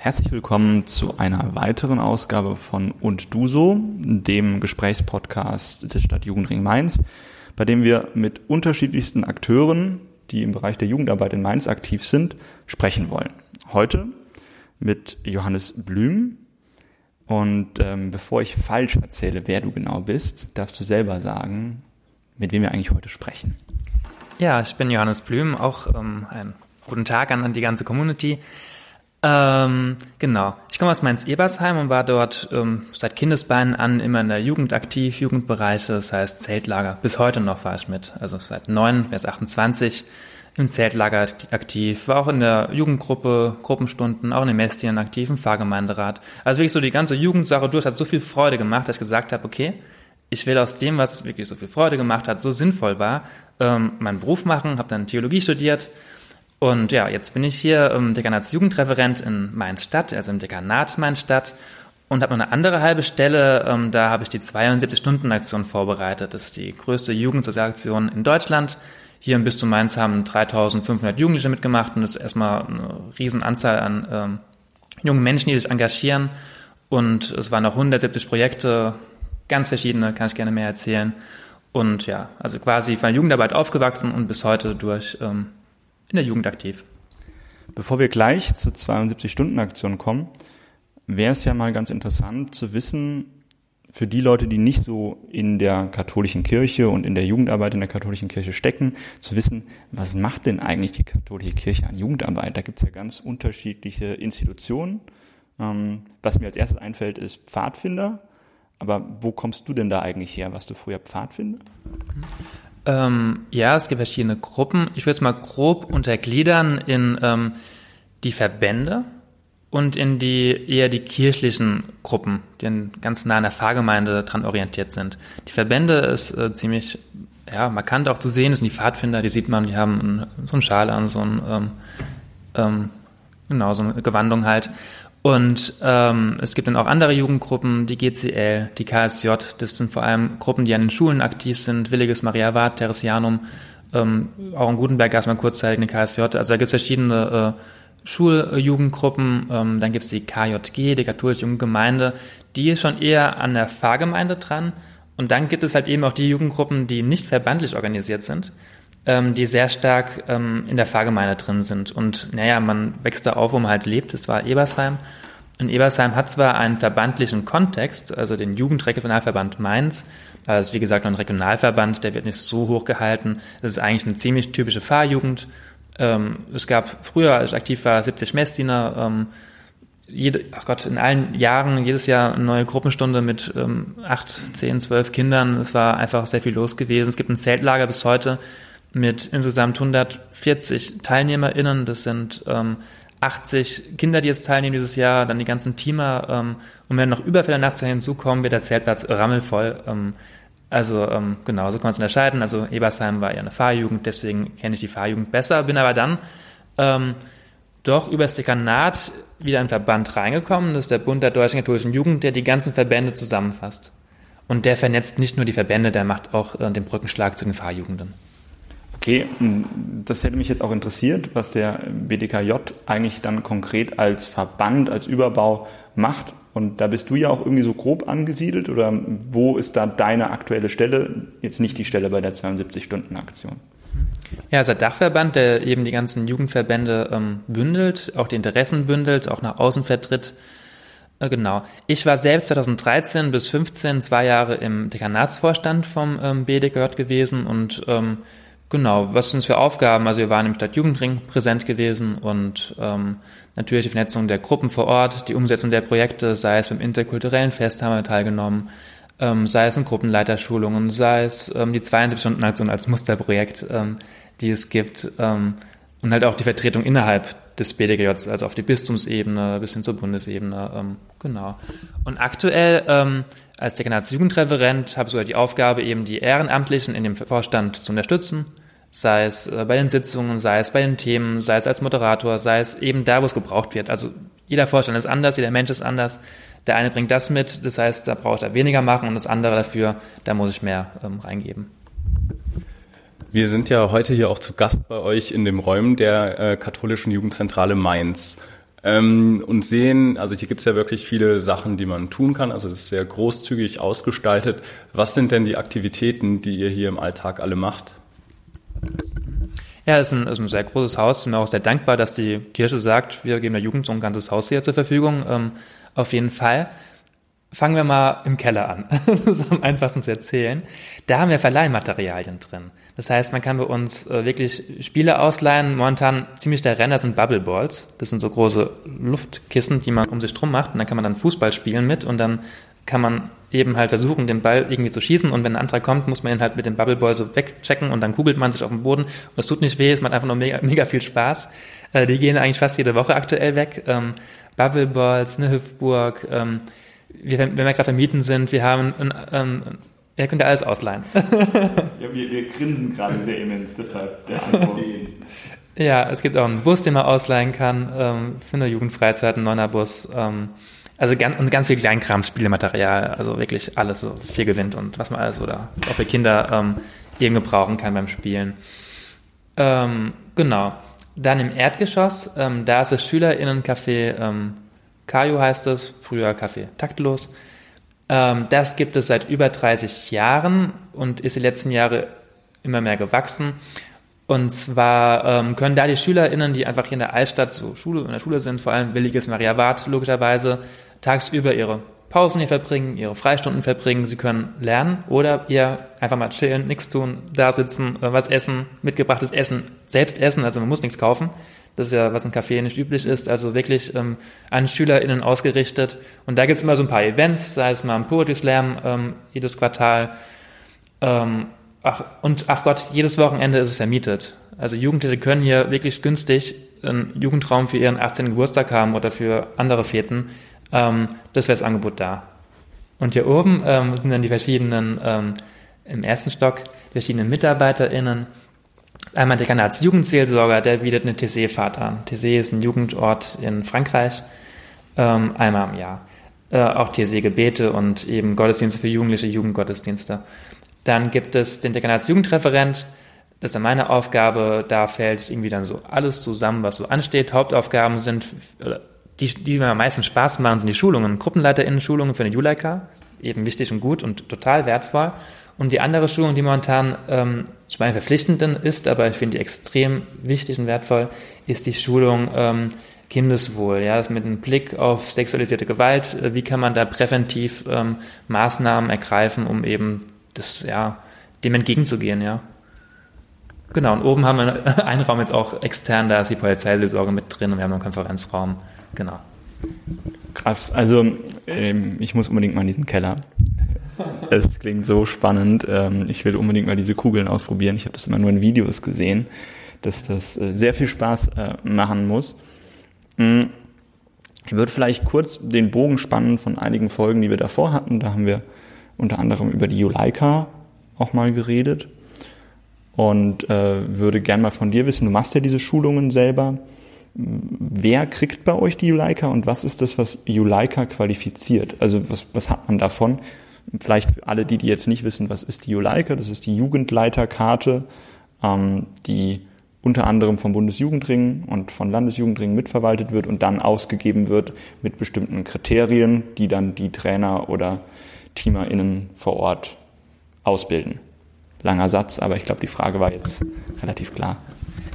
Herzlich willkommen zu einer weiteren Ausgabe von Und Du so, dem Gesprächspodcast des Stadtjugendring Mainz, bei dem wir mit unterschiedlichsten Akteuren, die im Bereich der Jugendarbeit in Mainz aktiv sind, sprechen wollen. Heute mit Johannes Blüm. Und ähm, bevor ich falsch erzähle, wer du genau bist, darfst du selber sagen, mit wem wir eigentlich heute sprechen. Ja, ich bin Johannes Blüm, auch ähm, einen guten Tag an, an die ganze Community. Ähm, genau. Ich komme aus Mainz-Ebersheim und war dort ähm, seit Kindesbeinen an immer in der Jugend aktiv, Jugendbereiche, das heißt Zeltlager. Bis heute noch fahre ich mit. Also seit neun, wer ist 28, im Zeltlager aktiv, war auch in der Jugendgruppe, Gruppenstunden, auch in den Mestien aktiv, im Fahrgemeinderat. Also wirklich so die ganze Jugendsache durch hat so viel Freude gemacht, dass ich gesagt habe, okay, ich will aus dem, was wirklich so viel Freude gemacht hat, so sinnvoll war, ähm, meinen Beruf machen, habe dann Theologie studiert und ja, jetzt bin ich hier ähm, Dekanatsjugendreferent in Mainz-Stadt, also im Dekanat Mainz-Stadt und habe noch eine andere halbe Stelle, ähm, da habe ich die 72-Stunden-Aktion vorbereitet. Das ist die größte Jugendsozialaktion in Deutschland. Hier im Bistum Mainz haben 3500 Jugendliche mitgemacht und das ist erstmal eine Riesenanzahl an ähm, jungen Menschen, die sich engagieren. Und es waren noch 170 Projekte, ganz verschiedene, kann ich gerne mehr erzählen. Und ja, also quasi von der Jugendarbeit aufgewachsen und bis heute durch ähm, in der Jugend aktiv. Bevor wir gleich zur 72-Stunden-Aktion kommen, wäre es ja mal ganz interessant zu wissen, für die Leute, die nicht so in der katholischen Kirche und in der Jugendarbeit in der katholischen Kirche stecken, zu wissen, was macht denn eigentlich die katholische Kirche an Jugendarbeit? Da gibt es ja ganz unterschiedliche Institutionen. Ähm, was mir als erstes einfällt, ist Pfadfinder. Aber wo kommst du denn da eigentlich her? Warst du früher Pfadfinder? Ähm, ja, es gibt verschiedene Gruppen. Ich würde es mal grob untergliedern in ähm, die Verbände und in die eher die kirchlichen Gruppen, die ganz nah an der Pfarrgemeinde dran orientiert sind. Die Verbände ist äh, ziemlich ja, markant auch zu sehen, das sind die Pfadfinder, die sieht man, die haben so einen Schal an, so ein ähm, ähm, genau, so eine Gewandung halt. Und ähm, es gibt dann auch andere Jugendgruppen, die GCL, die KSJ, das sind vor allem Gruppen, die an den Schulen aktiv sind, Williges Mariavat, Theresianum, ähm, auch in Gutenberg gab es mal kurzzeitig eine KSJ. Also da gibt es verschiedene äh, Schuljugendgruppen, ähm, dann gibt es die KJG, die katholische Jugendgemeinde, die ist schon eher an der Pfarrgemeinde dran. Und dann gibt es halt eben auch die Jugendgruppen, die nicht verbandlich organisiert sind ähm, die sehr stark ähm, in der Fahrgemeinde drin sind. Und naja, man wächst da auf, wo man halt lebt. Das war Ebersheim. Und Ebersheim hat zwar einen verbandlichen Kontext, also den Jugendregionalverband Mainz, es ist wie gesagt noch ein Regionalverband, der wird nicht so hoch gehalten. Es ist eigentlich eine ziemlich typische Fahrjugend. Ähm, es gab früher, als ich aktiv war, 70 Messdiener. Ähm, jede, ach Gott, in allen Jahren, jedes Jahr eine neue Gruppenstunde mit ähm, acht, zehn, zwölf Kindern. Es war einfach sehr viel los gewesen. Es gibt ein Zeltlager bis heute, mit insgesamt 140 TeilnehmerInnen. Das sind ähm, 80 Kinder, die jetzt teilnehmen dieses Jahr, dann die ganzen Teamer. Ähm, und wenn noch Überfälle nachts hinzukommen, wird der Zeltplatz rammelvoll. Ähm, also ähm, genau, so kann man es unterscheiden. Also Ebersheim war ja eine Fahrjugend, deswegen kenne ich die Fahrjugend besser, bin aber dann ähm, doch über das Dekanat wieder in den Verband reingekommen. Das ist der Bund der deutschen katholischen Jugend, der die ganzen Verbände zusammenfasst. Und der vernetzt nicht nur die Verbände, der macht auch äh, den Brückenschlag zu den Fahrjugenden. Okay, das hätte mich jetzt auch interessiert, was der BDKJ eigentlich dann konkret als Verband, als Überbau macht. Und da bist du ja auch irgendwie so grob angesiedelt oder wo ist da deine aktuelle Stelle? Jetzt nicht die Stelle bei der 72-Stunden-Aktion. Ja, ist der Dachverband, der eben die ganzen Jugendverbände ähm, bündelt, auch die Interessen bündelt, auch nach außen vertritt. Äh, genau. Ich war selbst 2013 bis 2015 zwei Jahre im Dekanatsvorstand vom ähm, BDKJ gewesen und ähm, Genau, was sind es für Aufgaben? Also wir waren im Stadtjugendring präsent gewesen und ähm, natürlich die Vernetzung der Gruppen vor Ort, die Umsetzung der Projekte, sei es beim interkulturellen Fest haben wir teilgenommen, ähm, sei es in Gruppenleiterschulungen, sei es ähm, die 72-Stunden-Aktion als Musterprojekt, ähm, die es gibt ähm, und halt auch die Vertretung innerhalb des BDGJ, also auf die Bistumsebene bis hin zur Bundesebene, ähm, genau. Und aktuell ähm, als Dekanatsjugendreferent habe ich sogar die Aufgabe, eben die Ehrenamtlichen in dem Vorstand zu unterstützen, sei es äh, bei den Sitzungen, sei es bei den Themen, sei es als Moderator, sei es eben da, wo es gebraucht wird. Also jeder Vorstand ist anders, jeder Mensch ist anders. Der eine bringt das mit, das heißt, da braucht er weniger machen und das andere dafür, da muss ich mehr ähm, reingeben. Wir sind ja heute hier auch zu Gast bei euch in den Räumen der äh, katholischen Jugendzentrale Mainz. ähm, und sehen, also hier gibt es ja wirklich viele Sachen, die man tun kann. Also das ist sehr großzügig ausgestaltet. Was sind denn die Aktivitäten, die ihr hier im Alltag alle macht? Ja, es ist ein, ist ein sehr großes Haus. Ich bin auch sehr dankbar, dass die Kirche sagt, wir geben der Jugend so ein ganzes Haus hier zur Verfügung. Ähm, auf jeden Fall. Fangen wir mal im Keller an. das ist am einfachsten zu erzählen. Da haben wir Verleihmaterialien drin. Das heißt, man kann bei uns äh, wirklich Spiele ausleihen. Momentan ziemlich der Renner sind Bubble Balls. Das sind so große Luftkissen, die man um sich drum macht. Und dann kann man dann Fußball spielen mit und dann kann man eben halt versuchen, den Ball irgendwie zu schießen. Und wenn ein anderer kommt, muss man ihn halt mit dem Bubble Ball so wegchecken und dann kugelt man sich auf den Boden. Und es tut nicht weh, es macht einfach nur mega, mega viel Spaß. Äh, die gehen eigentlich fast jede Woche aktuell weg. Ähm, Bubble Balls, eine Hüpfburg, ähm, wir, wenn wir gerade vermieten sind, wir haben ein, ähm, er könnte alles ausleihen. ja, wir, wir grinsen gerade sehr immens, deshalb der Antwort. ja, es gibt auch einen Bus, den man ausleihen kann ähm, für eine Jugendfreizeit, ein neuner Bus. Ähm, also ganz, und ganz viel Kleinkram, Spielematerial, also wirklich alles so viel gewinnt und was man alles oder auch für Kinder ähm, eben gebrauchen kann beim Spielen. Ähm, genau. Dann im Erdgeschoss, ähm, da ist das SchülerInnencafé ähm, Kajo heißt es, früher Café Taktlos. Ähm, das gibt es seit über 30 Jahren und ist die letzten Jahre immer mehr gewachsen. Und zwar ähm, können da die SchülerInnen, die einfach hier in der Altstadt so Schule, in der Schule sind, vor allem Williges Maria Wart logischerweise, tagsüber ihre Pausen hier verbringen, ihre Freistunden verbringen. Sie können lernen oder ihr einfach mal chillen, nichts tun, da sitzen, äh, was essen, mitgebrachtes Essen, selbst essen, also man muss nichts kaufen. Das ist ja, was im Café nicht üblich ist, also wirklich ähm, an SchülerInnen ausgerichtet. Und da gibt's immer so ein paar Events, sei es mal ein Poetry Slam ähm, jedes Quartal. Ähm, ach, und ach Gott, jedes Wochenende ist es vermietet. Also Jugendliche können hier wirklich günstig einen Jugendraum für ihren 18. Geburtstag haben oder für andere Feten. Ähm, das wäre das Angebot da. Und hier oben ähm, sind dann die verschiedenen, ähm, im ersten Stock, die verschiedenen MitarbeiterInnen, Einmal der Kanals Jugendseelsorger, der bietet eine TC-Fahrt an. TC ist ein Jugendort in Frankreich, ähm, einmal im Jahr. Äh, auch TC-Gebete und eben Gottesdienste für Jugendliche, Jugendgottesdienste. Dann gibt es den Dekanats Jugendreferent, das ist ja meine Aufgabe, da fällt irgendwie dann so alles zusammen, was so ansteht. Hauptaufgaben sind, die, die mir am meisten Spaß machen, sind die Schulungen, GruppenleiterInnen-Schulungen für den Juleika, eben wichtig und gut und total wertvoll. Und die andere Schulung, die momentan ähm, zum einen verpflichtend ist, aber ich finde die extrem wichtig und wertvoll, ist die Schulung ähm, Kindeswohl. Ja, das mit einem Blick auf sexualisierte Gewalt. Äh, wie kann man da präventiv ähm, Maßnahmen ergreifen, um eben das, ja, dem entgegenzugehen, ja. Genau, und oben haben wir einen Raum jetzt auch extern, da ist die Polizeiseelsorge mit drin und wir haben einen Konferenzraum. Genau. Krass, also ähm, ich muss unbedingt mal in diesen Keller. Es klingt so spannend. Ähm, ich will unbedingt mal diese Kugeln ausprobieren. Ich habe das immer nur in Videos gesehen, dass das äh, sehr viel Spaß äh, machen muss. Hm. Ich würde vielleicht kurz den Bogen spannen von einigen Folgen, die wir davor hatten. Da haben wir unter anderem über die Juleika auch mal geredet. Und äh, würde gern mal von dir wissen, du machst ja diese Schulungen selber. Wer kriegt bei euch die Juleika und was ist das, was Juleika qualifiziert? Also was, was hat man davon? Vielleicht für alle, die, die jetzt nicht wissen, was ist die Juleika? Das ist die Jugendleiterkarte, ähm, die unter anderem vom Bundesjugendring und von Landesjugendringen mitverwaltet wird und dann ausgegeben wird mit bestimmten Kriterien, die dann die Trainer oder TeamerInnen vor Ort ausbilden. Langer Satz, aber ich glaube, die Frage war jetzt relativ klar.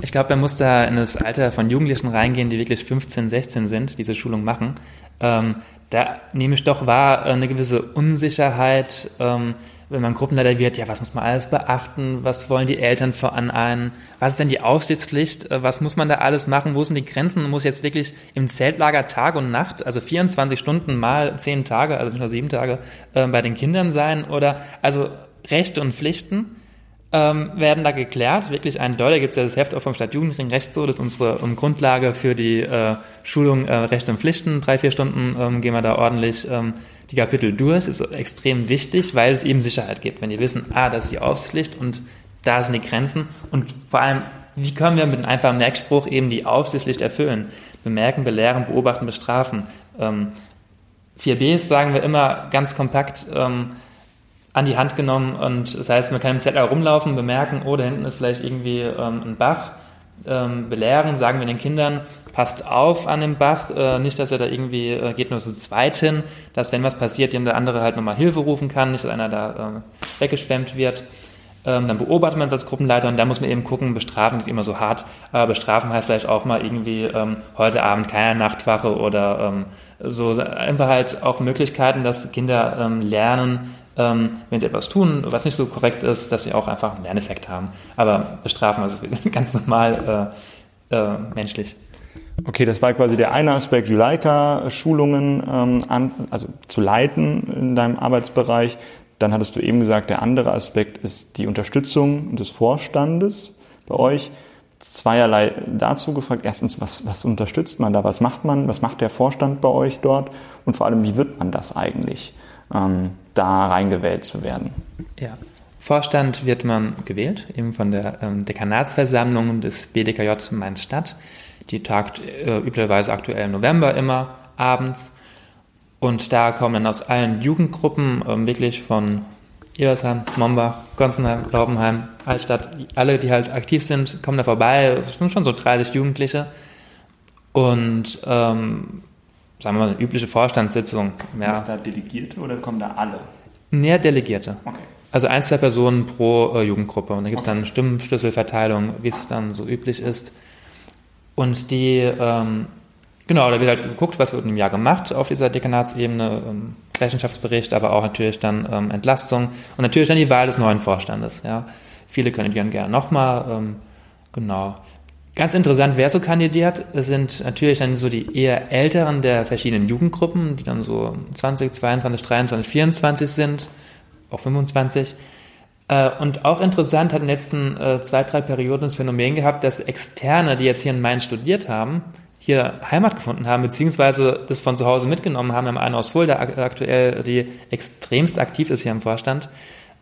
Ich glaube, man muss da in das Alter von Jugendlichen reingehen, die wirklich 15, 16 sind, diese Schulung machen. Ähm, da nehme ich doch wahr, eine gewisse Unsicherheit, ähm, wenn man Gruppenleiter wird, ja, was muss man alles beachten, was wollen die Eltern von einen, was ist denn die Aufsichtspflicht, äh, was muss man da alles machen, wo sind die Grenzen, muss jetzt wirklich im Zeltlager Tag und Nacht, also 24 Stunden mal 10 Tage, also nicht nur 7 Tage, äh, bei den Kindern sein? Oder, also Rechte und Pflichten ähm, werden da geklärt, wirklich eindeutig. Da gibt es ja das Heft auch vom Stadtjugendring Recht so, das ist unsere um Grundlage für die äh, Schulung äh, Rechte und Pflichten. Drei, vier Stunden ähm, gehen wir da ordentlich ähm, die Kapitel durch. Ist extrem wichtig, weil es eben Sicherheit gibt. Wenn die wissen, ah, das ist die Aufsichtspflicht und da sind die Grenzen und vor allem, wie können wir mit einem einfachen Merkspruch eben die Aufsichtspflicht erfüllen? Bemerken, belehren, beobachten, bestrafen. Ähm, 4Bs sagen wir immer ganz kompakt, ähm, an die Hand genommen und das heißt, man kann im Zettel rumlaufen, bemerken, oh, da hinten ist vielleicht irgendwie ähm, ein Bach, ähm, belehren, sagen wir den Kindern, passt auf an dem Bach, äh, nicht, dass er da irgendwie äh, geht nur zu zweit hin, dass wenn was passiert, der andere halt nochmal Hilfe rufen kann, nicht, dass einer da äh, weggeschwemmt wird. Ähm, dann beobachtet man es als Gruppenleiter und da muss man eben gucken, bestrafen geht immer so hart, aber bestrafen heißt vielleicht auch mal irgendwie ähm, heute Abend keine Nachtwache oder ähm, so einfach halt auch Möglichkeiten, dass Kinder ähm, lernen, ähm, wenn sie etwas tun, was nicht so korrekt ist, dass sie auch einfach einen Lerneffekt haben. Aber bestrafen, also ganz normal äh, äh, menschlich. Okay, das war quasi der eine Aspekt, Juleika, Schulungen ähm, an, also zu leiten in deinem Arbeitsbereich. Dann hattest du eben gesagt, der andere Aspekt ist die Unterstützung des Vorstandes bei euch. Zweierlei dazu gefragt. Erstens, was, was unterstützt man da? Was macht man? Was macht der Vorstand bei euch dort? Und vor allem, wie wird man das eigentlich? Ähm, da reingewählt zu werden. Ja. Vorstand wird man gewählt, eben von der ähm, Dekanatsversammlung des BDKJ Mainz-Stadt. Die tagt äh, üblicherweise aktuell im November immer abends. Und da kommen dann aus allen Jugendgruppen, ähm, wirklich von Ebersheim, Mombach, Gonsenheim, Laubenheim, Altstadt, alle, die halt aktiv sind, kommen da vorbei. Es sind schon so 30 Jugendliche. Und ähm, sagen wir mal, eine übliche Vorstandssitzung. Ja. Sind da Delegierte oder kommen da alle? Mehr Delegierte. Okay. Also ein, zwei Personen pro äh, Jugendgruppe. Und da gibt es okay. dann Stimmschlüsselverteilung, wie es dann so üblich ist. Und die, ähm, genau, da wird halt geguckt, was wird im Jahr gemacht auf dieser Dekanatsebene, ähm, Rechenschaftsbericht, aber auch natürlich dann ähm, Entlastung und natürlich dann die Wahl des neuen Vorstandes. Ja. Viele können gerne nochmal, ähm, genau. Ganz interessant, wer so kandidiert, sind natürlich dann so die eher älteren der verschiedenen Jugendgruppen, die dann so 20, 22, 23, 24 sind, auch 25. Äh, und auch interessant hat in den letzten äh, zwei, drei Perioden das Phänomen gehabt, dass Externe, die jetzt hier in Mainz studiert haben, hier Heimat gefunden haben, beziehungsweise das von zu Hause mitgenommen haben. Wir haben einen aus Fulda aktuell, die extremst aktiv ist hier im Vorstand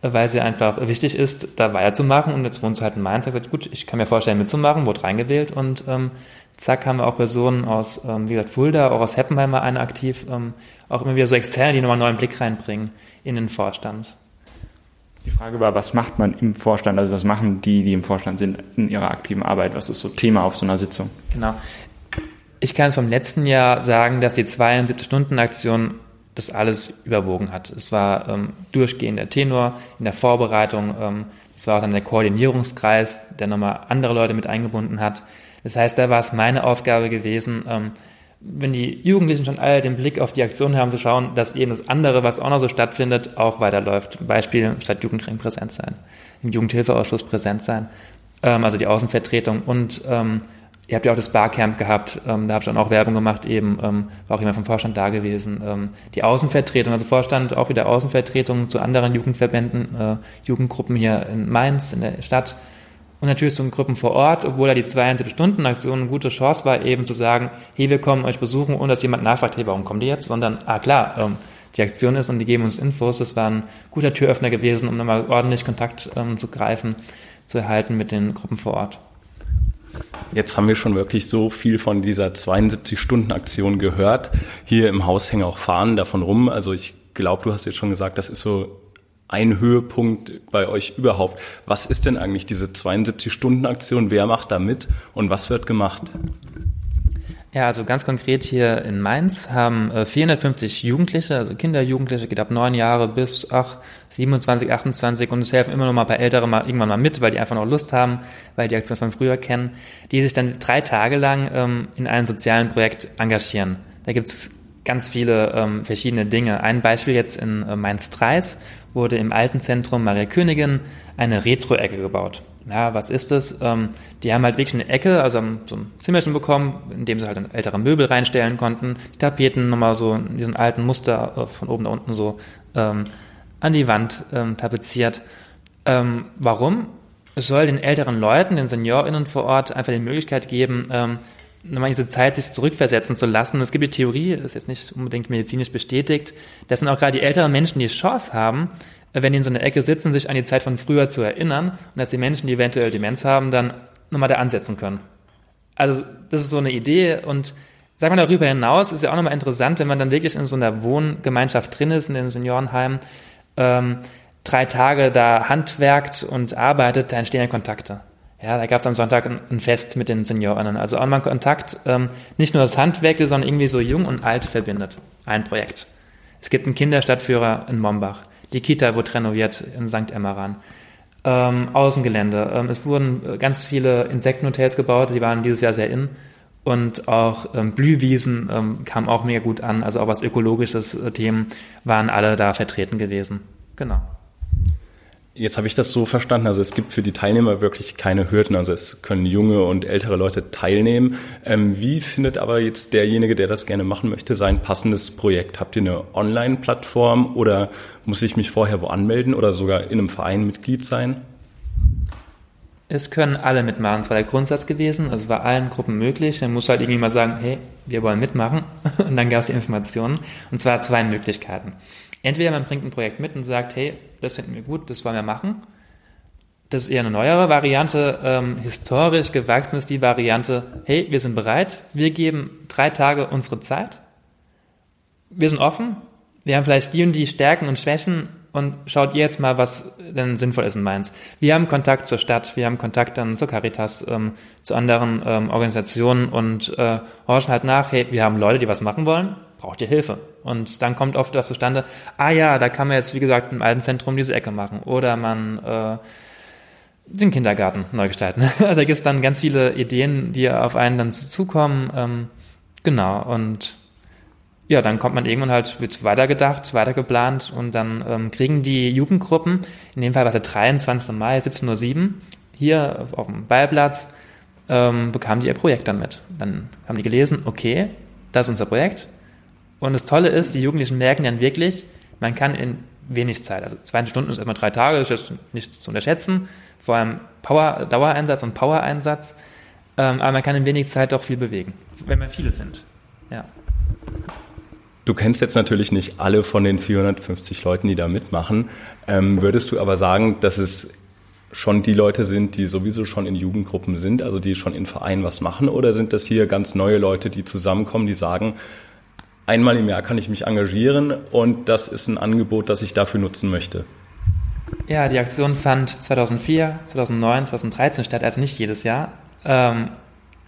weil sie einfach wichtig ist, da weiterzumachen. Und jetzt wohnt sie halt in Mainz. Ich gesagt, gut, ich kann mir vorstellen, mitzumachen, wurde reingewählt und ähm, zack haben wir auch Personen aus, ähm, wie gesagt, Fulda, auch aus Heppenheim eine aktiv, ähm, auch immer wieder so externe, die nochmal einen neuen Blick reinbringen in den Vorstand. Die Frage war, was macht man im Vorstand, also was machen die, die im Vorstand sind, in ihrer aktiven Arbeit? Was ist so Thema auf so einer Sitzung? Genau. Ich kann es vom letzten Jahr sagen, dass die 72-Stunden-Aktion das alles überwogen hat. Es war ähm, durchgehend der Tenor in der Vorbereitung. Ähm, es war auch dann der Koordinierungskreis, der nochmal andere Leute mit eingebunden hat. Das heißt, da war es meine Aufgabe gewesen, ähm, wenn die Jugendlichen schon alle den Blick auf die Aktion haben, zu schauen, dass eben das andere, was auch noch so stattfindet, auch weiterläuft. Beispiel statt Jugendring präsent sein, im Jugendhilfeausschuss präsent sein, ähm, also die Außenvertretung und ähm, Ihr habt ja auch das Barcamp gehabt, ähm, da habt ihr dann auch Werbung gemacht, eben ähm, war auch jemand vom Vorstand da gewesen. Ähm, die Außenvertretung, also Vorstand auch wieder Außenvertretung zu anderen Jugendverbänden, äh, Jugendgruppen hier in Mainz, in der Stadt und natürlich so Gruppen vor Ort, obwohl da die 72-Stunden-Aktion eine gute Chance war, eben zu sagen, hey, wir kommen euch besuchen, ohne dass jemand nachfragt, hey, warum kommen die jetzt? Sondern, ah klar, ähm, die Aktion ist und die geben uns Infos. Das war ein guter Türöffner gewesen, um nochmal ordentlich Kontakt ähm, zu greifen, zu erhalten mit den Gruppen vor Ort. Jetzt haben wir schon wirklich so viel von dieser 72-Stunden-Aktion gehört. Hier im Haus hängen auch Fahnen davon rum. Also ich glaube, du hast jetzt schon gesagt, das ist so ein Höhepunkt bei euch überhaupt. Was ist denn eigentlich diese 72-Stunden-Aktion? Wer macht da mit und was wird gemacht? Ja, also ganz konkret hier in Mainz haben 450 äh, Jugendliche, also Kinder, Jugendliche, geht ab neun Jahre bis ach, 27, 28 und es helfen immer noch mal ein paar Ältere mal irgendwann mal mit, weil die einfach noch Lust haben, weil die Aktion von früher kennen, die sich dann drei Tage lang ähm, in einem sozialen Projekt engagieren. Da gibt's ganz viele ähm, verschiedene Dinge. Ein Beispiel jetzt in äh, Mainz-Treis wurde im alten Zentrum Maria Königin eine Retro-Ecke gebaut ja, was ist das? Ähm, die haben halt wirklich eine Ecke, also haben so ein Zimmerchen bekommen, in dem sie halt ältere Möbel reinstellen konnten, die Tapeten nochmal so in diesen alten Muster äh, von oben nach unten so ähm, an die Wand ähm, tapeziert. Ähm, warum? Es soll den älteren Leuten, den SeniorInnen vor Ort einfach die Möglichkeit geben, ähm, nochmal diese Zeit sich zurückversetzen zu lassen. Es gibt die Theorie, ist jetzt nicht unbedingt medizinisch bestätigt, dass dann auch gerade die älteren Menschen die Chance haben, wenn die in so einer Ecke sitzen, sich an die Zeit von früher zu erinnern und dass die Menschen, die eventuell Demenz haben, dann nochmal da ansetzen können. Also das ist so eine Idee und sagen wir darüber hinaus, ist ja auch nochmal interessant, wenn man dann wirklich in so einer Wohngemeinschaft drin ist, in den Seniorenheimen, ähm, drei Tage da handwerkt und arbeitet, da entstehen ja Kontakte. ja, da gab es am Sonntag ein, ein, Fest mit den Seniorinnen. Also auch mal Kontakt, ähm, nicht nur das Handwerk, sondern irgendwie so jung und alt verbindet. Ein Projekt. Es gibt einen Kinderstadtführer in Mombach. Die Kita wird renoviert in St. Emmeran. Ähm, Außengelände. Ähm, es wurden ganz viele Insektenhotels gebaut, die waren dieses Jahr sehr in. Und auch ähm, Blühwiesen ähm, kamen auch mega gut an. Also auch was ökologisches äh, Themen waren alle da vertreten gewesen. Genau. Jetzt habe ich das so verstanden, also es gibt für die Teilnehmer wirklich keine Hürden, also es können junge und ältere Leute teilnehmen. Ähm, wie findet aber jetzt derjenige, der das gerne machen möchte, sein passendes Projekt? Habt ihr eine Online-Plattform oder muss ich mich vorher wo anmelden oder sogar in einem Verein Mitglied sein? Es können alle mitmachen. Das war der Grundsatz gewesen. Also es war allen Gruppen möglich. Man muss halt irgendwie mal sagen, hey, wir wollen mitmachen. Und dann gab es die Informationen. Und zwar zwei Möglichkeiten. Entweder man bringt ein Projekt mit und sagt, hey, das finden wir gut, das wollen wir machen. Das ist eher eine neuere Variante. Ähm, historisch gewachsen ist die Variante, hey, wir sind bereit, wir geben drei Tage unsere Zeit. Wir sind offen, wir haben vielleicht die und die Stärken und Schwächen und schaut ihr jetzt mal, was denn sinnvoll ist in Mainz. Wir haben Kontakt zur Stadt, wir haben Kontakt dann zur Caritas, ähm, zu anderen ähm, Organisationen und äh, horchen halt nach, hey, wir haben Leute, die was machen wollen, braucht ihr Hilfe? Und dann kommt oft das zustande, ah ja, da kann man jetzt, wie gesagt, im alten Zentrum diese Ecke machen oder man äh, den Kindergarten neu gestalten. Also da gibt es dann ganz viele Ideen, die auf einen dann zukommen. Ähm, genau, und ja, dann kommt man irgendwann halt, wird weitergedacht, weitergeplant und dann ähm, kriegen die Jugendgruppen, in dem Fall war es der 23. Mai, 17.07 Uhr, hier auf, dem Ballplatz, ähm, bekamen die ihr Projekt dann mit. Dann haben die gelesen, okay, das ist unser Projekt. Und das Tolle ist, die Jugendlichen merken dann wirklich, man kann in wenig Zeit, also zwei Stunden ist erstmal drei Tage, das ist nicht zu unterschätzen, vor allem Power, Dauereinsatz und Power-Einsatz, ähm, aber man kann in wenig Zeit doch viel bewegen, wenn wir viele sind. Ja. Du kennst jetzt natürlich nicht alle von den 450 Leuten, die da mitmachen. Ähm, würdest du aber sagen, dass es schon die Leute sind, die sowieso schon in Jugendgruppen sind, also die schon in Vereinen was machen, oder sind das hier ganz neue Leute, die zusammenkommen, die sagen, einmal im Jahr kann ich mich engagieren und das ist ein Angebot, das ich dafür nutzen möchte? Ja, die Aktion fand 2004, 2009, 2013 statt, also nicht jedes Jahr. Ähm,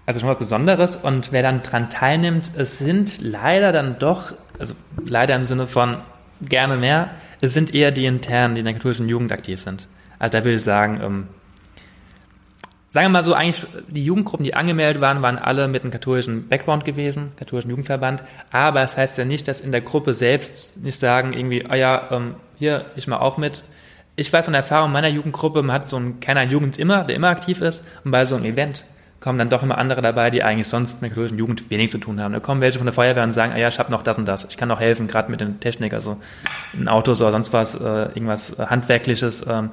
also schon was Besonderes und wer dann dran teilnimmt, es sind leider dann doch also leider im Sinne von gerne mehr, es sind eher die internen, die in der katholischen Jugend aktiv sind. Also da will ich sagen, ähm, sagen wir mal so, eigentlich die Jugendgruppen, die angemeldet waren, waren alle mit einem katholischen Background gewesen, katholischen Jugendverband. Aber das heißt ja nicht, dass in der Gruppe selbst nicht sagen, irgendwie, ah ja, ähm, hier, ich mal auch mit. Ich weiß von Erfahrung meiner Jugendgruppe, man hat so einen keiner Jugend immer, der immer aktiv ist. Und bei so einem Event kommen dann doch immer andere dabei, die eigentlich sonst mit der katholischen Jugend wenig zu tun haben. Da kommen welche von der Feuerwehr und sagen, ah ja, ich habe noch das und das, ich kann noch helfen, gerade mit der Technik, also ein Auto oder sonst was, äh, irgendwas Handwerkliches, ähm,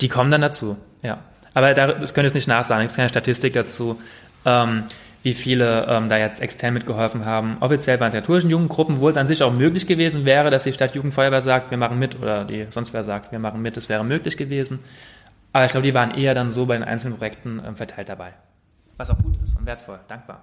die kommen dann dazu, ja. Aber da, das könnte ich nicht nachsagen, es gibt keine Statistik dazu, ähm, wie viele ähm, da jetzt extern mitgeholfen haben. Offiziell waren es katholischen Jugendgruppen, wo es an sich auch möglich gewesen wäre, dass die Stadtjugendfeuerwehr sagt, wir machen mit, oder die sonst wer sagt, wir machen mit, das wäre möglich gewesen. Aber ich glaube, die waren eher dann so bei den einzelnen Projekten ähm, verteilt dabei was auch gut ist und wertvoll, dankbar.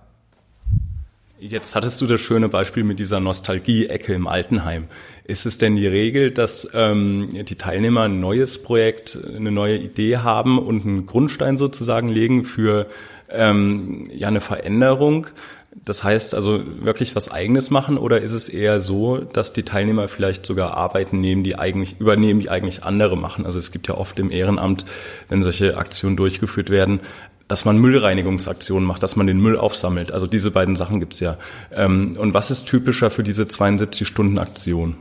Jetzt hattest du das schöne Beispiel mit dieser Nostalgie-Ecke im Altenheim. Ist es denn die Regel, dass ähm, die Teilnehmer ein neues Projekt, eine neue Idee haben und einen Grundstein sozusagen legen für ähm, ja eine Veränderung? Das heißt also wirklich was Eigenes machen oder ist es eher so, dass die Teilnehmer vielleicht sogar Arbeiten nehmen, die eigentlich übernehmen, die eigentlich andere machen? Also es gibt ja oft im Ehrenamt, wenn solche Aktionen durchgeführt werden, dass man Müllreinigungsaktionen macht, dass man den Müll aufsammelt. Also diese beiden Sachen gibt's ja. Ähm, und was ist typischer für diese 72-Stunden-Aktion?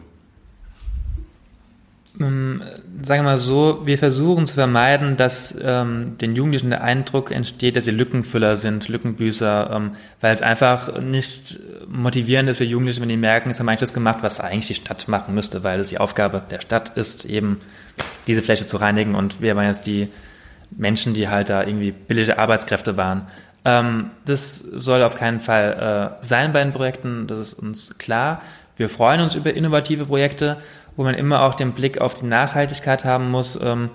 Ähm, sagen wir mal so, wir versuchen zu vermeiden, dass ähm, den Jugendlichen der Eindruck entsteht, dass sie Lückenfüller sind, Lückenbüßer, ähm, weil es einfach nicht motivierend ist für Jugendliche, wenn die merken, es haben eigentlich das gemacht, was eigentlich die Stadt machen müsste, weil es die Aufgabe der Stadt ist, eben diese Fläche zu reinigen und wir waren jetzt die Menschen, die halt da irgendwie billige Arbeitskräfte waren. Ähm, das soll auf keinen Fall äh, sein bei den Projekten, das ist uns klar. Wir freuen uns über innovative Projekte, wo man immer auch den Blick auf die Nachhaltigkeit haben muss. Ähm,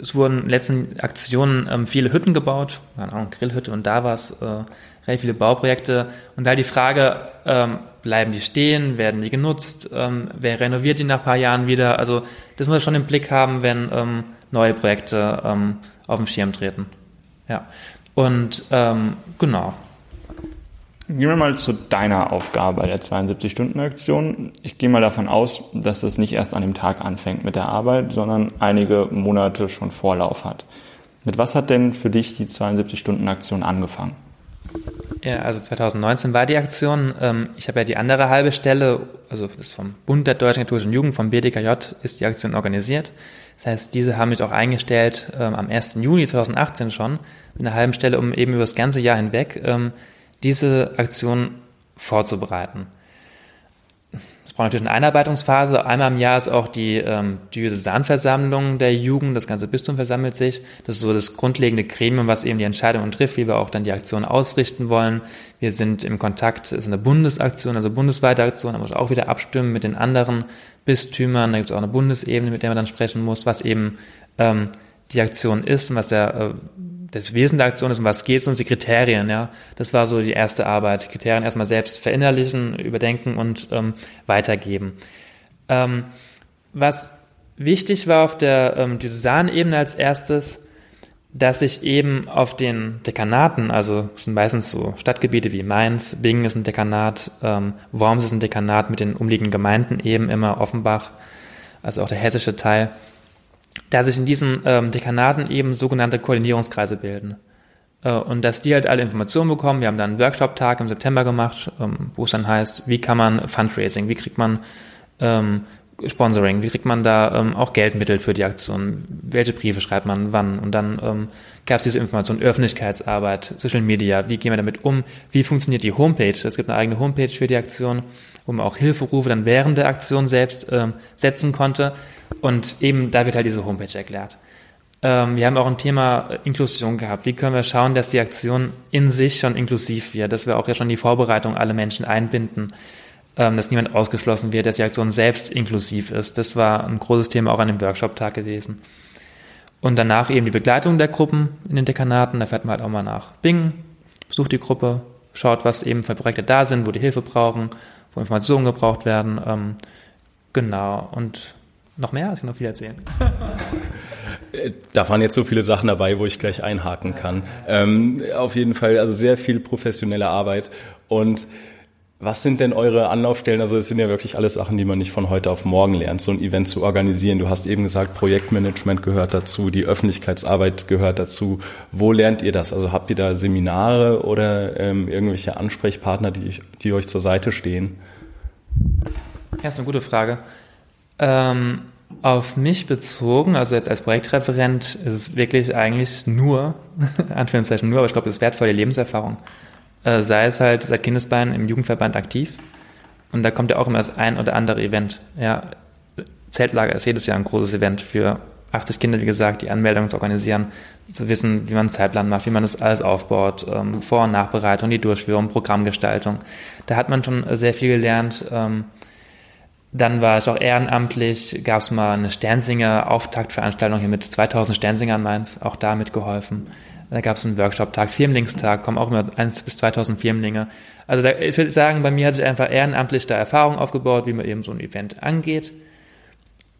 es wurden in den letzten Aktionen ähm, viele Hütten gebaut, keine Ahnung, Grillhütte und da war es, äh, recht viele Bauprojekte. Und da die Frage, ähm, bleiben die stehen, werden die genutzt, ähm, wer renoviert die nach ein paar Jahren wieder? Also das muss man schon im Blick haben, wenn ähm, neue Projekte ähm, auf dem Schirm treten. Ja. Und ähm, genau. Gehen wir mal zu deiner Aufgabe bei der 72-Stunden-Aktion. Ich gehe mal davon aus, dass das nicht erst an dem Tag anfängt mit der Arbeit, sondern einige Monate schon Vorlauf hat. Mit was hat denn für dich die 72-Stunden-Aktion angefangen? Ja, also 2019 war die Aktion. Ähm, ich habe ja die andere halbe Stelle, also das vom Bund der Deutschen Katholischen Jugend, vom BDKJ, ist die Aktion organisiert. Das heißt, diese haben mich auch eingestellt ähm, am 1. Juni 2018 schon, mit einer halben Stelle, um eben über das ganze Jahr hinweg ähm, diese Aktion vorzubereiten. Es braucht natürlich eine Einarbeitungsphase. Einmal im Jahr ist auch die ähm, Diözesanversammlung der Jugend, das ganze Bistum versammelt sich. Das ist so das grundlegende Gremium, was eben die Entscheidungen trifft, wie wir auch dann die Aktion ausrichten wollen. Wir sind im Kontakt, es ist eine Bundesaktion, also bundesweite Aktion, da muss auch wieder abstimmen mit den anderen Bistümern. Da gibt es auch eine Bundesebene, mit der man dann sprechen muss, was eben ähm, die Aktion ist und was der äh, das Wesen der Aktion ist, um was geht es uns, die Kriterien, ja. Das war so die erste Arbeit. Kriterien erstmal selbst verinnerlichen, überdenken und ähm, weitergeben. Ähm, was wichtig war auf der ähm, Diözesanebene als erstes, dass ich eben auf den Dekanaten, also es sind meistens so Stadtgebiete wie Mainz, Bingen ist ein Dekanat, ähm, Worms ist ein Dekanat mit den umliegenden Gemeinden eben immer Offenbach, also auch der hessische Teil, dass sich in diesen ähm, Dekanaten eben sogenannte Koordinierungskreise bilden. Äh, und dass die halt alle Informationen bekommen. Wir haben dann einen Workshop-Tag im September gemacht, ähm, wo es dann heißt, wie kann man Fundraising, wie kriegt man ähm, Sponsoring, wie kriegt man da ähm, auch Geldmittel für die Aktion, welche Briefe schreibt man, wann. Und dann ähm, gab es diese Information, Öffentlichkeitsarbeit, Social Media, wie gehen wir damit um, wie funktioniert die Homepage. Es gibt eine eigene Homepage für die Aktion, wo man auch Hilferufe dann während der Aktion selbst ähm, setzen konnte. Und eben da wird halt diese Homepage erklärt. Ähm, wir haben auch ein Thema Inklusion gehabt. Wie können wir schauen, dass die Aktion in sich schon inklusiv wird, dass wir auch ja schon die Vorbereitung alle Menschen einbinden, ähm, dass niemand ausgeschlossen wird, dass die Aktion selbst inklusiv ist. Das war ein großes Thema auch an dem Workshop-Tag gewesen. Und danach eben die Begleitung der Gruppen in den Dekanaten. Da fährt man halt auch mal nach Bingen, besucht die Gruppe, schaut, was eben für Projekte da sind, wo die Hilfe brauchen, wo Informationen gebraucht werden. Ähm, genau. Und noch mehr? Ich kann noch viel erzählen. Da waren jetzt so viele Sachen dabei, wo ich gleich einhaken kann. Ähm, auf jeden Fall, also sehr viel professionelle Arbeit. Und was sind denn eure Anlaufstellen? Also es sind ja wirklich alles Sachen, die man nicht von heute auf morgen lernt, so ein Event zu organisieren. Du hast eben gesagt, Projektmanagement gehört dazu, die Öffentlichkeitsarbeit gehört dazu. Wo lernt ihr das? Also habt ihr da Seminare oder ähm, irgendwelche Ansprechpartner, die, die euch zur Seite stehen? Ja, ist eine gute Frage. Ähm, auf mich bezogen, also jetzt als Projektreferent, ist es wirklich eigentlich nur, Anführungszeichen nur, aber ich glaube, das ist wertvolle Lebenserfahrung. Äh, sei es halt seit Kindesbeinen im Jugendverband aktiv. Und da kommt ja auch immer das ein oder andere Event. Ja, Zeltlager ist jedes Jahr ein großes Event für 80 Kinder, wie gesagt, die Anmeldung zu organisieren, zu wissen, wie man einen Zeitplan macht, wie man das alles aufbaut, ähm, Vor- und Nachbereitung, die Durchführung, Programmgestaltung. Da hat man schon sehr viel gelernt. Ähm, dann war ich auch ehrenamtlich, gab es mal eine Sternsinger Auftaktveranstaltung hier mit 2000 Sternsingern Mainz, auch da mitgeholfen. Da gab es einen Workshop-Tag, Firmlingstag, kommen auch immer 1 bis 2000 Firmlinge. Also da, ich würde sagen, bei mir hat sich einfach ehrenamtlich da Erfahrung aufgebaut, wie man eben so ein Event angeht.